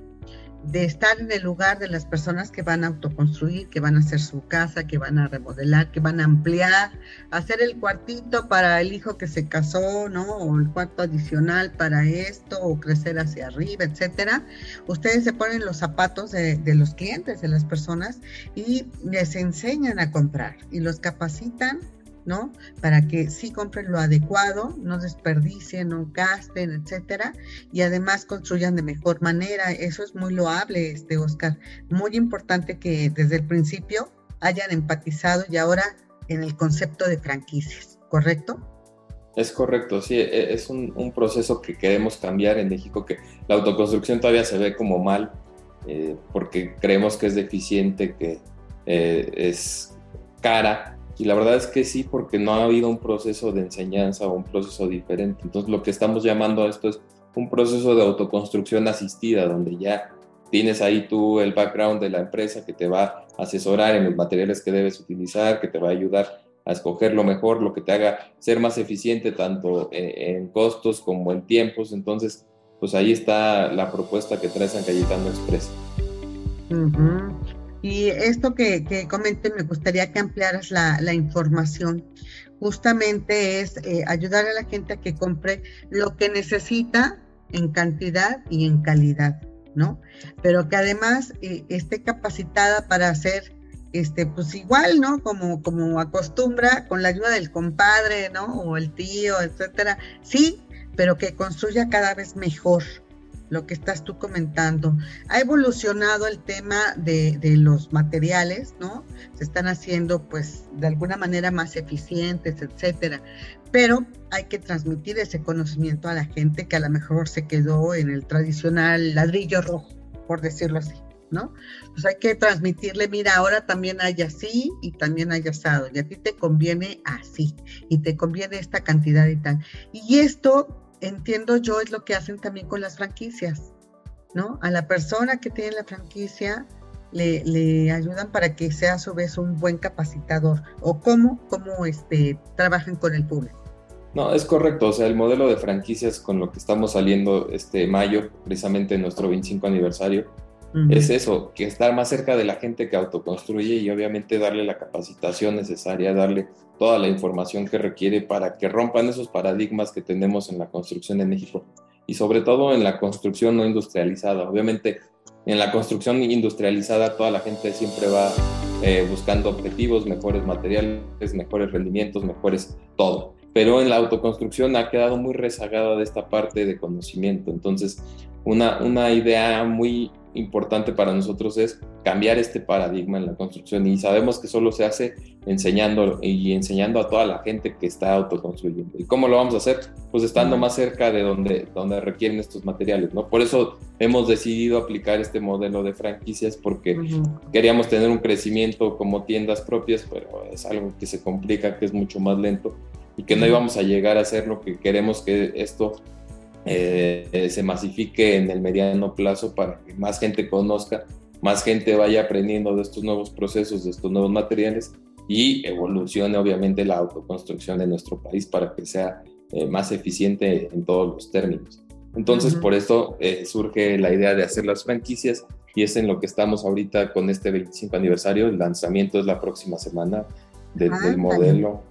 de estar en el lugar de las personas que van a autoconstruir, que van a hacer su casa, que van a remodelar, que van a ampliar, hacer el cuartito para el hijo que se casó, ¿no? O el cuarto adicional para esto, o crecer hacia arriba, etcétera. Ustedes se ponen los zapatos de, de los clientes, de las personas, y les enseñan a comprar y los capacitan ¿no? Para que sí compren lo adecuado, no desperdicien, no gasten, etcétera, y además construyan de mejor manera. Eso es muy loable, este Oscar. Muy importante que desde el principio hayan empatizado y ahora en el concepto de franquicias, ¿correcto? Es correcto, sí, e, es un, proceso que queremos cambiar en México, que la autoconstrucción todavía se ve como mal, eh, porque creemos que es deficiente, que eh, es cara, y la verdad es que sí, porque no ha habido un proceso de enseñanza o un proceso diferente. Entonces lo que estamos llamando a esto es un proceso de autoconstrucción asistida, donde ya tienes ahí tú el background de la empresa que te va a asesorar en los materiales que debes utilizar, que te va a ayudar a escoger lo mejor, lo que te haga ser más eficiente tanto en, costos como en tiempos. Entonces, pues ahí está la propuesta que trae San Cayetano Express. Y esto que, que comenté, me gustaría que ampliaras la, información. Justamente es eh, ayudar a la gente a que compre lo que necesita en cantidad y en calidad, ¿no? Pero que además eh, esté capacitada para hacer este, pues igual, ¿no? Como, como acostumbra, con la ayuda del compadre, ¿no? O el tío, etcétera. Sí, pero que construya cada vez mejor, lo que estás tú comentando. Ha evolucionado el tema de, los materiales, ¿no? Se están haciendo, pues, de alguna manera más eficientes, etcétera. Pero hay que transmitir ese conocimiento a la gente que a lo mejor se quedó en el tradicional ladrillo rojo, por decirlo así. ¿no? Pues hay que transmitirle, mira, ahora también hay así y también hay asado, y a ti te conviene así, y te conviene esta cantidad y tal. Y esto entiendo yo es lo que hacen también con las franquicias, ¿no? A la persona que tiene la franquicia le, ayudan para que sea a su vez un buen capacitador o cómo, cómo este, trabajan con el público. No, es correcto. O sea, el modelo de franquicias con lo que estamos saliendo este mayo, precisamente nuestro 25 aniversario, es eso, que estar más cerca de la gente que autoconstruye y obviamente darle la capacitación necesaria, darle toda la información que requiere para que rompan esos paradigmas que tenemos en la construcción en México y sobre todo en la construcción no industrializada. Obviamente en la construcción industrializada toda la gente siempre va eh, buscando objetivos, mejores materiales, mejores rendimientos, mejores todo. Pero en la autoconstrucción ha quedado muy rezagada de esta parte de conocimiento. Entonces, una, una idea muy importante para nosotros es cambiar este paradigma en la construcción y sabemos que solo se hace enseñando y enseñando a toda la gente que está autoconstruyendo. ¿Y cómo lo vamos a hacer? Pues estando más cerca de donde, donde requieren estos materiales, ¿no? Por eso hemos decidido aplicar este modelo de franquicias porque queríamos tener un crecimiento como tiendas propias, pero es algo que se complica, que es mucho más lento y que no íbamos a llegar a hacer lo que queremos que esto eh, se masifique en el mediano plazo para que más gente conozca, más gente vaya aprendiendo de estos nuevos procesos, de estos nuevos materiales y evolucione obviamente la autoconstrucción de nuestro país para que sea eh, más eficiente en todos los términos. Entonces, por eh, surge la idea de hacer las franquicias y es en lo que estamos ahorita con este 25 aniversario. El lanzamiento es la próxima semana del modelo.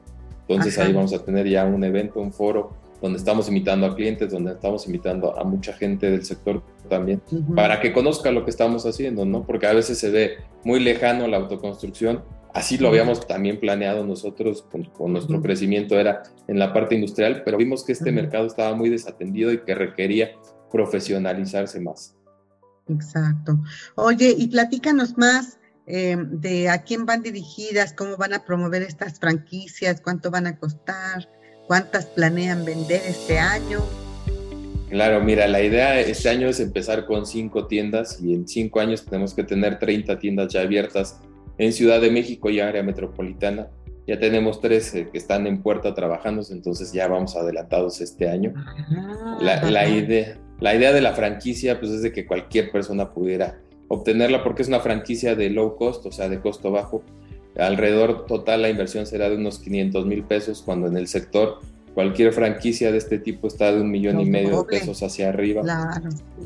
Entonces ahí vamos a tener ya un evento, un foro donde estamos invitando a clientes, donde estamos invitando a mucha gente del sector también, para que conozca lo que estamos haciendo, ¿no? Porque a veces se ve muy lejano la autoconstrucción. Así lo habíamos también planeado nosotros con, nuestro crecimiento, era en la parte industrial, pero vimos que este mercado estaba muy desatendido y que requería profesionalizarse más. Exacto. Oye, y platícanos más eh, de a quién van dirigidas, cómo van a promover estas franquicias, cuánto van a costar. ¿Cuántas planean vender este año? Claro, mira, la idea este año es empezar con cinco tiendas y en cinco años tenemos que tener 30 tiendas ya abiertas en Ciudad de México y área metropolitana. ya tenemos tres eh, que están en puerta trabajando, entonces ya vamos adelantados este año. Ah, la, idea, la idea de la franquicia pues es de que cualquier persona pudiera obtenerla porque es una franquicia de low cost, o sea, de costo bajo. Alrededor total la inversión será de unos 500 mil pesos, cuando en el sector cualquier franquicia de este tipo está de un millón y medio de pesos hacia arriba.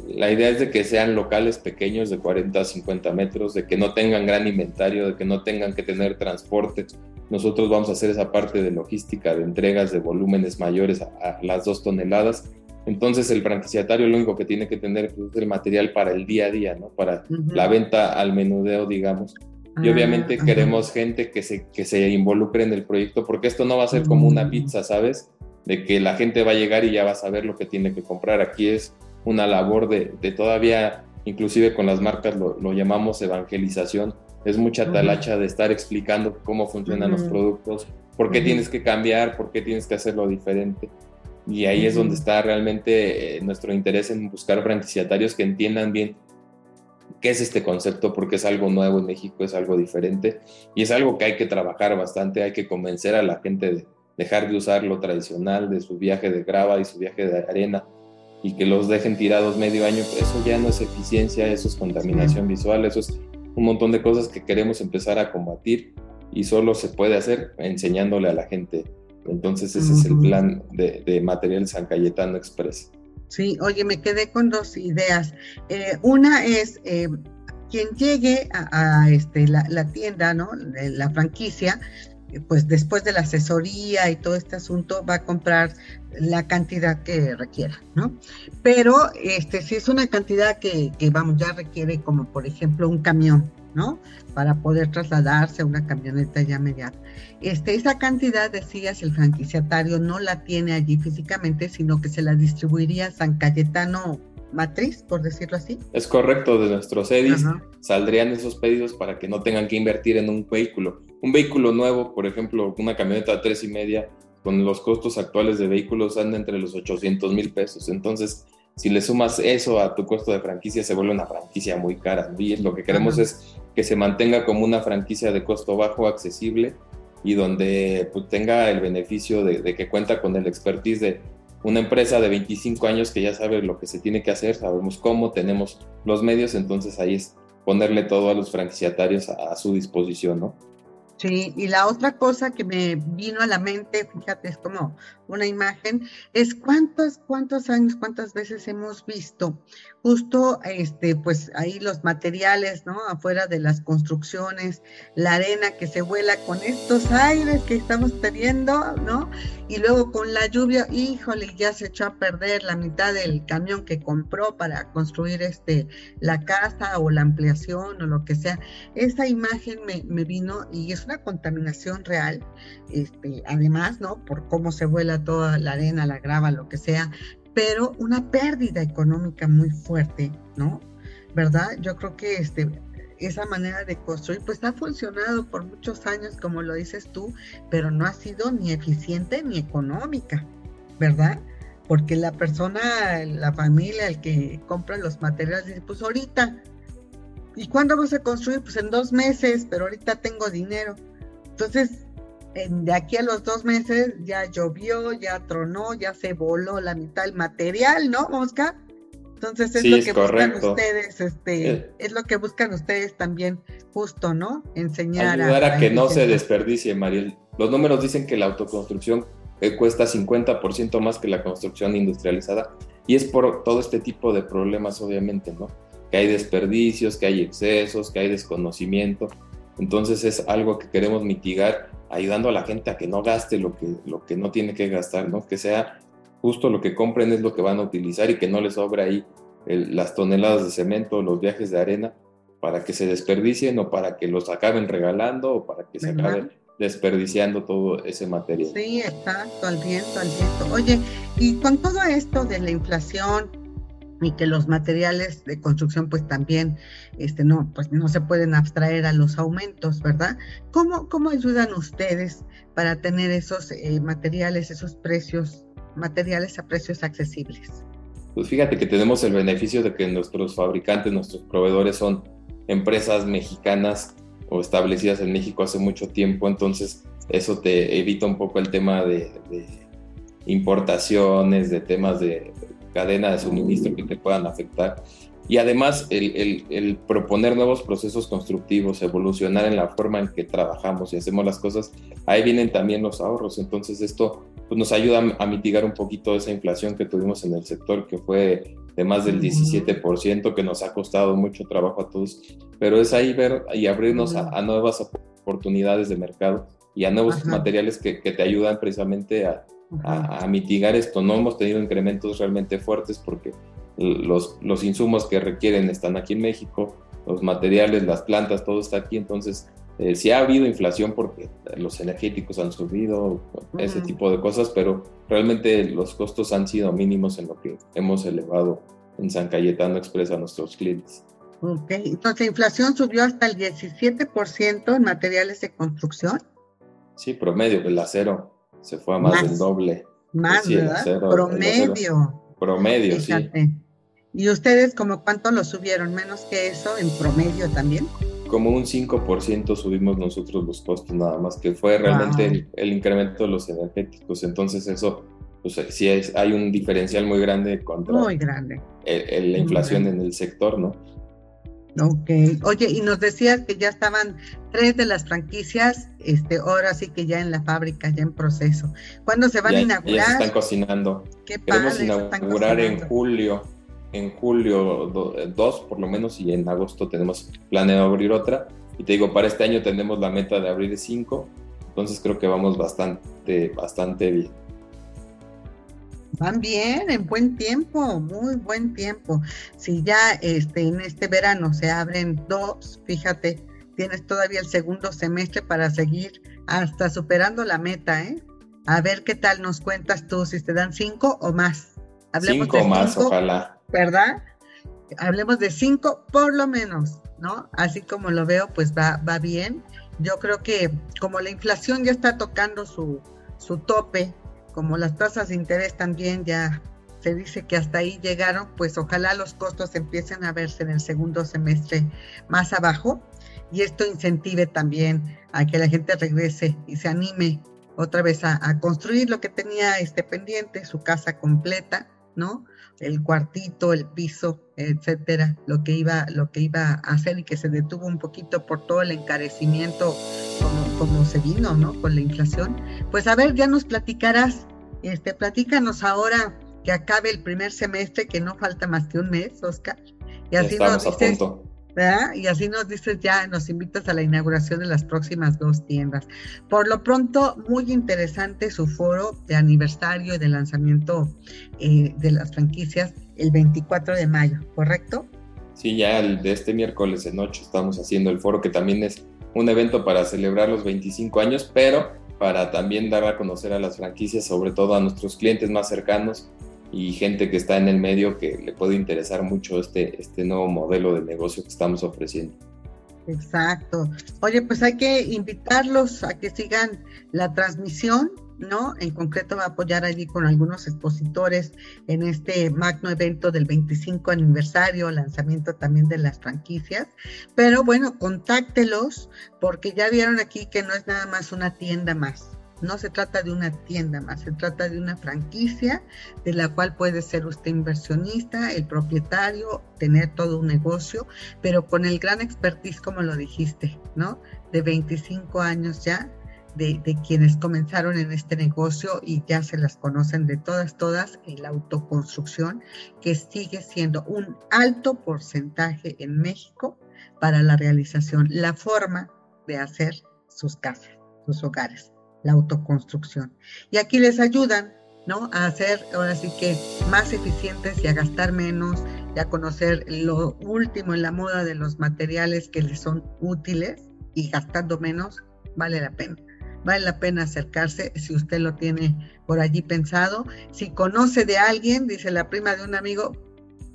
La idea es de que sean locales pequeños de 40 a 50 metros, de que no tengan gran inventario, de que no tengan que tener transporte. Nosotros vamos a hacer esa parte de logística, de entregas de volúmenes mayores a, las dos toneladas. Entonces el franquiciatario lo único que tiene que tener pues, es el material para el día a día, ¿no? Para la venta al menudeo, digamos. Y obviamente ah, queremos gente que se, que se involucre en el proyecto, porque esto no va a ser como una mm. pizza, ¿sabes? De que la gente va a llegar y ya va a saber lo que tiene que comprar. Aquí es una labor de, de todavía, inclusive con las marcas lo, lo, llamamos evangelización. Es mucha talacha de estar explicando cómo funcionan los productos, por qué tienes que cambiar, por qué tienes que hacerlo diferente. Y ahí es donde está realmente eh, nuestro interés en buscar franquiciatarios que entiendan bien qué es este concepto, porque es algo nuevo en México, es algo diferente y es algo que hay que trabajar bastante, hay que convencer a la gente de dejar de usar lo tradicional de su viaje de grava y su viaje de arena y que los dejen tirados medio año, eso ya no es eficiencia, eso es contaminación visual, eso es un montón de cosas que queremos empezar a combatir y solo se puede hacer enseñándole a la gente. Entonces ese es el plan de, de Material San Cayetano Express. Sí, oye, me quedé con dos ideas. Eh, una es eh, quien llegue a, este, la, tienda, ¿no? La franquicia, pues después de la asesoría y todo este asunto va a comprar la cantidad que requiera, ¿no? Pero este, si es una cantidad que, que vamos, ya requiere como por ejemplo un camión, ¿no? Para poder trasladarse a una camioneta ya media. Este, esa cantidad, decías, el franquiciatario no la tiene allí físicamente, sino que se la distribuiría a San Cayetano Matriz, por decirlo así. Es correcto, de nuestros EDIs saldrían esos pedidos para que no tengan que invertir en un vehículo. Un vehículo nuevo, por ejemplo, una camioneta de tres y media, con los costos actuales de vehículos anda entre los 800 mil pesos. Entonces, si le sumas eso a tu costo de franquicia, se vuelve una franquicia muy cara. Y lo que queremos es que se mantenga como una franquicia de costo bajo, accesible y donde pues, tenga el beneficio de, que cuenta con el expertise de una empresa de 25 años que ya sabe lo que se tiene que hacer, sabemos cómo, tenemos los medios, entonces ahí es ponerle todo a los franquiciatarios a, a su disposición, ¿no? Sí, y la otra cosa que me vino a la mente, fíjate, es como una imagen, es cuántos, cuántos años, cuántas veces hemos visto justo, este, pues ahí los materiales, ¿no? Afuera de las construcciones, la arena que se vuela con estos aires que estamos teniendo, ¿no? Y luego con la lluvia, híjole, ya se echó a perder la mitad del camión que compró para construir este, la casa o la ampliación o lo que sea. Esa imagen me, me vino y es una contaminación real, este, además, ¿no? Por cómo se vuela toda la arena, la grava, lo que sea, pero una pérdida económica muy fuerte, ¿no? ¿Verdad? Yo creo que este, esa manera de construir, pues ha funcionado por muchos años, como lo dices tú, pero no ha sido ni eficiente ni económica, ¿verdad? Porque la persona, la familia, el que compra los materiales, dice, pues ahorita, ¿y cuándo vas a construir? Pues en dos meses, pero ahorita tengo dinero. Entonces, de aquí a los dos meses ya llovió, ya tronó, ya se voló la mitad del material, ¿no, Mosca? Entonces es lo que buscan ustedes, este, es lo que buscan ustedes también, justo, ¿no? Enseñar Ayudar a, que no se desperdicie, Mariel. Los números dicen que la autoconstrucción eh, cuesta 50% más que la construcción industrializada y es por todo este tipo de problemas, obviamente, ¿no? Que hay desperdicios, que hay excesos, que hay desconocimiento. Entonces es algo que queremos mitigar ayudando a la gente a que no gaste lo que, lo que no tiene que gastar, ¿no? Que sea justo lo que compren es lo que van a utilizar y que no les sobre ahí las toneladas de cemento, los viajes de arena, para que se desperdicien o para que los acaben regalando o para que se acaben desperdiciando todo ese material. Sí, exacto, al viento, al viento. Oye, y con todo esto de la inflación, y que los materiales de construcción pues también este no pues no se pueden abstraer a los aumentos verdad cómo cómo ayudan ustedes para tener esos eh, materiales esos precios materiales a precios accesibles pues fíjate que tenemos el beneficio de que nuestros fabricantes nuestros proveedores son empresas mexicanas o establecidas en México hace mucho tiempo entonces eso te evita un poco el tema de, importaciones, de temas de cadena de suministro que te puedan afectar. Y además el, proponer nuevos procesos constructivos, evolucionar en la forma en que trabajamos y hacemos las cosas, ahí vienen también los ahorros. Entonces esto pues, nos ayuda a mitigar un poquito esa inflación que tuvimos en el sector, que fue de más del 17%, que nos ha costado mucho trabajo a todos. Pero es ahí ver y abrirnos a nuevas oportunidades de mercado y a nuevos materiales que, te ayudan precisamente a, mitigar esto. No hemos tenido incrementos realmente fuertes porque los, los insumos que requieren están aquí en México, los materiales, las plantas, todo está aquí. Entonces, eh, sí ha habido inflación porque los energéticos han subido, ese tipo de cosas, pero realmente los costos han sido mínimos en lo que hemos elevado en San Cayetano Express a nuestros clientes. Ok, entonces la inflación subió hasta el 17% en materiales de construcción. Sí, promedio, el acero se fue a más, del doble. Más, ¿verdad? promedio. promedio, sí. ¿Y ustedes como cuánto lo subieron? ¿Menos que eso en promedio también? Como un 5% subimos nosotros los costos nada más, que fue realmente el, incremento de los energéticos. Entonces eso, pues sí es, hay un diferencial muy grande contra muy grande. la inflación en el sector, ¿no? Ok. Oye, y nos decías que ya estaban tres de las franquicias, este, ahora sí que ya en la fábrica, ya en proceso. ¿Cuándo se van a inaugurar? Ya se están cocinando. Qué Queremos inaugurar en julio, en julio dos por lo menos, y en agosto tenemos planeado abrir otra. Y te digo, para este año tenemos la meta de abrir cinco, entonces creo que vamos bastante, bastante bien. Van bien, en buen tiempo, muy buen tiempo. Si ya este, en este verano se abren dos, fíjate, tienes todavía el segundo semestre para seguir hasta superando la meta, ¿eh? A ver qué tal nos cuentas tú, si te dan cinco o más. Hablemos cinco más, ojalá. ¿Verdad? Hablemos de cinco por lo menos, ¿no? Así como lo veo, pues va, va bien. Yo creo que como la inflación ya está tocando su, su tope, como las tasas de interés también ya se dice que hasta ahí llegaron, pues ojalá los costos empiecen a verse en el segundo semestre más abajo y esto incentive también a que la gente regrese y se anime otra vez a, construir lo que tenía este pendiente, su casa completa, ¿no? El cuartito, el piso, etcétera, lo que iba, lo que iba a hacer y que se detuvo un poquito por todo el encarecimiento como, como se vino, ¿no? Con la inflación. Pues a ver, ya nos platicarás este, platícanos ahora que acabe el primer semestre, que no falta más que un mes, Oscar. Y así nos dices, Y así nos dices ya, nos invitas a la inauguración de las próximas dos tiendas. Por lo pronto, muy interesante su foro de aniversario y de lanzamiento eh, de las franquicias el 24 de mayo, ¿correcto? Sí, ya el de este miércoles en 8 estamos haciendo el foro, que también es un evento para celebrar los 25 años, pero para también dar a conocer a las franquicias, sobre todo a nuestros clientes más cercanos y gente que está en el medio que le puede interesar mucho este, este nuevo modelo de negocio que estamos ofreciendo. Exacto. Oye, pues hay que invitarlos a que sigan la transmisión ¿no? En concreto va a apoyar allí con algunos expositores en este magno evento del 25 aniversario, lanzamiento también de las franquicias. Pero bueno, contáctelos porque ya vieron aquí que no es nada más una tienda más. No se trata de una tienda más, se trata de una franquicia de la cual puede ser usted inversionista, el propietario, tener todo un negocio, pero con el gran expertise, como lo dijiste, ¿no? De 25 años ya de, quienes comenzaron en este negocio y ya se las conocen de todas, todas, en la autoconstrucción, que sigue siendo un alto porcentaje en México para la realización, la forma de hacer sus casas, sus hogares, la autoconstrucción. Y aquí les ayudan, ¿no? A hacer, ahora sí que, más eficientes y a gastar menos y a conocer lo último en la moda de los materiales que les son útiles y gastando menos, vale la pena vale la pena acercarse si usted lo tiene por allí pensado. Si conoce de alguien, dice la prima de un amigo,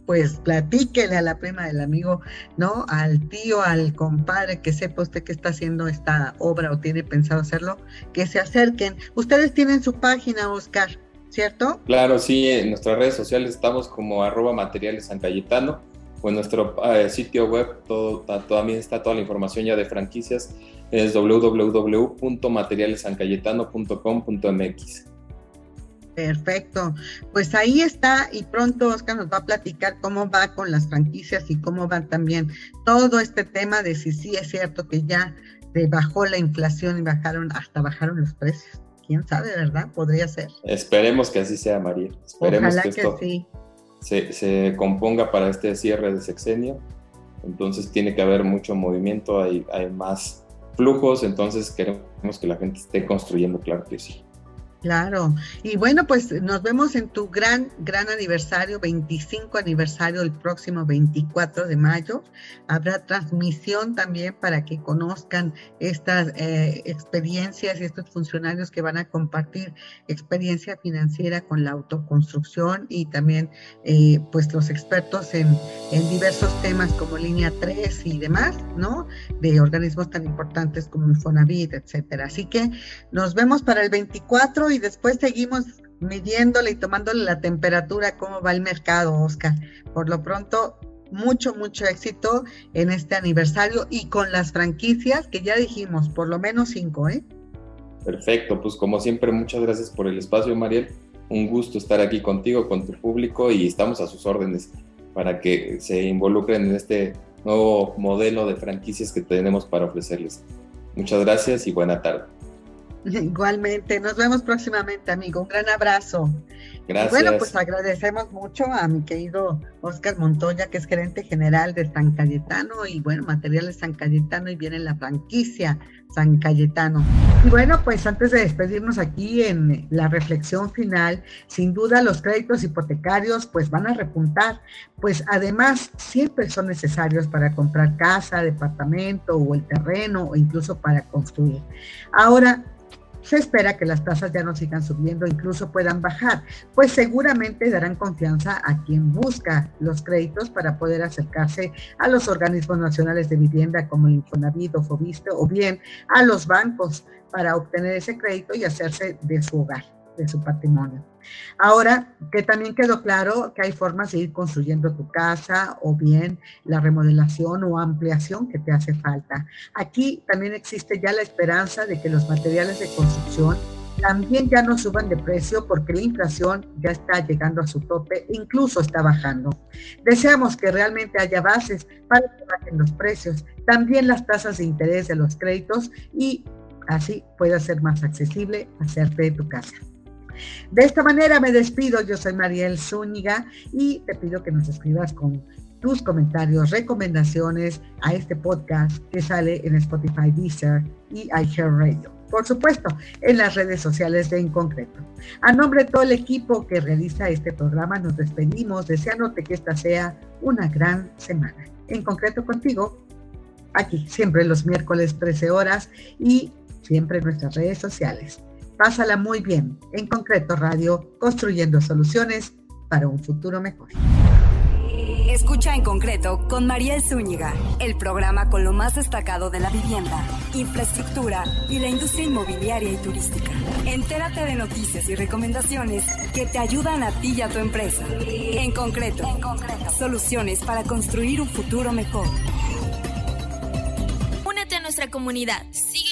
pues platíquele a la prima del amigo, ¿no? Al tío, al compadre que sepa usted que está haciendo esta obra o tiene pensado hacerlo, que se acerquen. Ustedes tienen su página, Oscar, ¿cierto? Claro, sí, en nuestras redes sociales estamos como arroba materiales San Cayetano o en nuestro eh, sitio web todo, también está toda la información ya de franquicias, es www.materialesancayetano.com.mx. Perfecto. Pues ahí está y pronto Oscar nos va a platicar cómo va con las franquicias y cómo va también todo este tema de si sí es cierto que ya bajó la inflación y bajaron hasta bajaron los precios. Quién sabe, ¿verdad? Podría ser. Esperemos que así sea, María. Esperemos que, esto se, se, componga para este cierre de sexenio. Entonces tiene que haber mucho movimiento, hay, hay más flujos, entonces queremos que la gente esté construyendo, claro que sí. Claro. Y bueno, pues nos vemos en tu gran, gran aniversario, 25 aniversario el próximo 24 de mayo. Habrá transmisión también para que conozcan estas eh, experiencias y estos funcionarios que van a compartir experiencia financiera con la autoconstrucción y también eh, pues los expertos en, diversos temas como línea 3 y demás, ¿no? De organismos tan importantes como el Fonavit, etcétera. Así que nos vemos para el 24 y después seguimos midiéndole y tomándole la temperatura, cómo va el mercado, Oscar. Por lo pronto, mucho, mucho éxito en este aniversario y con las franquicias que ya dijimos, por lo menos cinco, ¿eh? Perfecto, pues como siempre, muchas gracias por el espacio, Mariel. Un gusto estar aquí contigo, con tu público y estamos a sus órdenes para que se involucren en este nuevo modelo de franquicias que tenemos para ofrecerles. Muchas gracias y buena tarde. <laughs> Igualmente, nos vemos próximamente, amigo. Un gran abrazo. Gracias. bueno, pues agradecemos mucho a mi querido Oscar Montoya, que es gerente general de San Cayetano, y bueno, materiales San Cayetano, y viene la franquicia San Cayetano. Y bueno, pues antes de despedirnos aquí en la reflexión final, sin duda los créditos hipotecarios pues van a repuntar, pues además siempre son necesarios para comprar casa, departamento o el terreno o incluso para construir. Ahora, se espera que las tasas ya no sigan subiendo, incluso puedan bajar, pues seguramente darán confianza a quien busca los créditos para poder acercarse a los organismos nacionales de vivienda como el Infonavit o Fobiste o bien a los bancos para obtener ese crédito y hacerse de su hogar de su patrimonio. Ahora, que también quedó claro que hay formas de ir construyendo tu casa o bien la remodelación o ampliación que te hace falta. Aquí también existe ya la esperanza de que los materiales de construcción también ya no suban de precio porque la inflación ya está llegando a su tope incluso está bajando. Deseamos que realmente haya bases para que bajen los precios, también las tasas de interés de los créditos y así pueda ser más accesible hacerte de tu casa. De esta manera me despido, yo soy Mariel Zúñiga y te pido que nos escribas con tus comentarios, recomendaciones a este podcast que sale en Spotify, Deezer y iHeartRadio. Por supuesto, en las redes sociales de En Concreto. A nombre de todo el equipo que realiza este programa, nos despedimos deseándote que esta sea una gran semana. En concreto contigo, aquí, siempre los miércoles 13 horas y siempre en nuestras redes sociales. Pásala muy bien. En concreto Radio, construyendo soluciones para un futuro mejor. Escucha en concreto con María Zúñiga, el programa con lo más destacado de la vivienda, infraestructura y la industria inmobiliaria y turística. Entérate de noticias y recomendaciones que te ayudan a ti y a tu empresa. En concreto, en concreto. soluciones para construir un futuro mejor. Únete a nuestra comunidad. Síguenos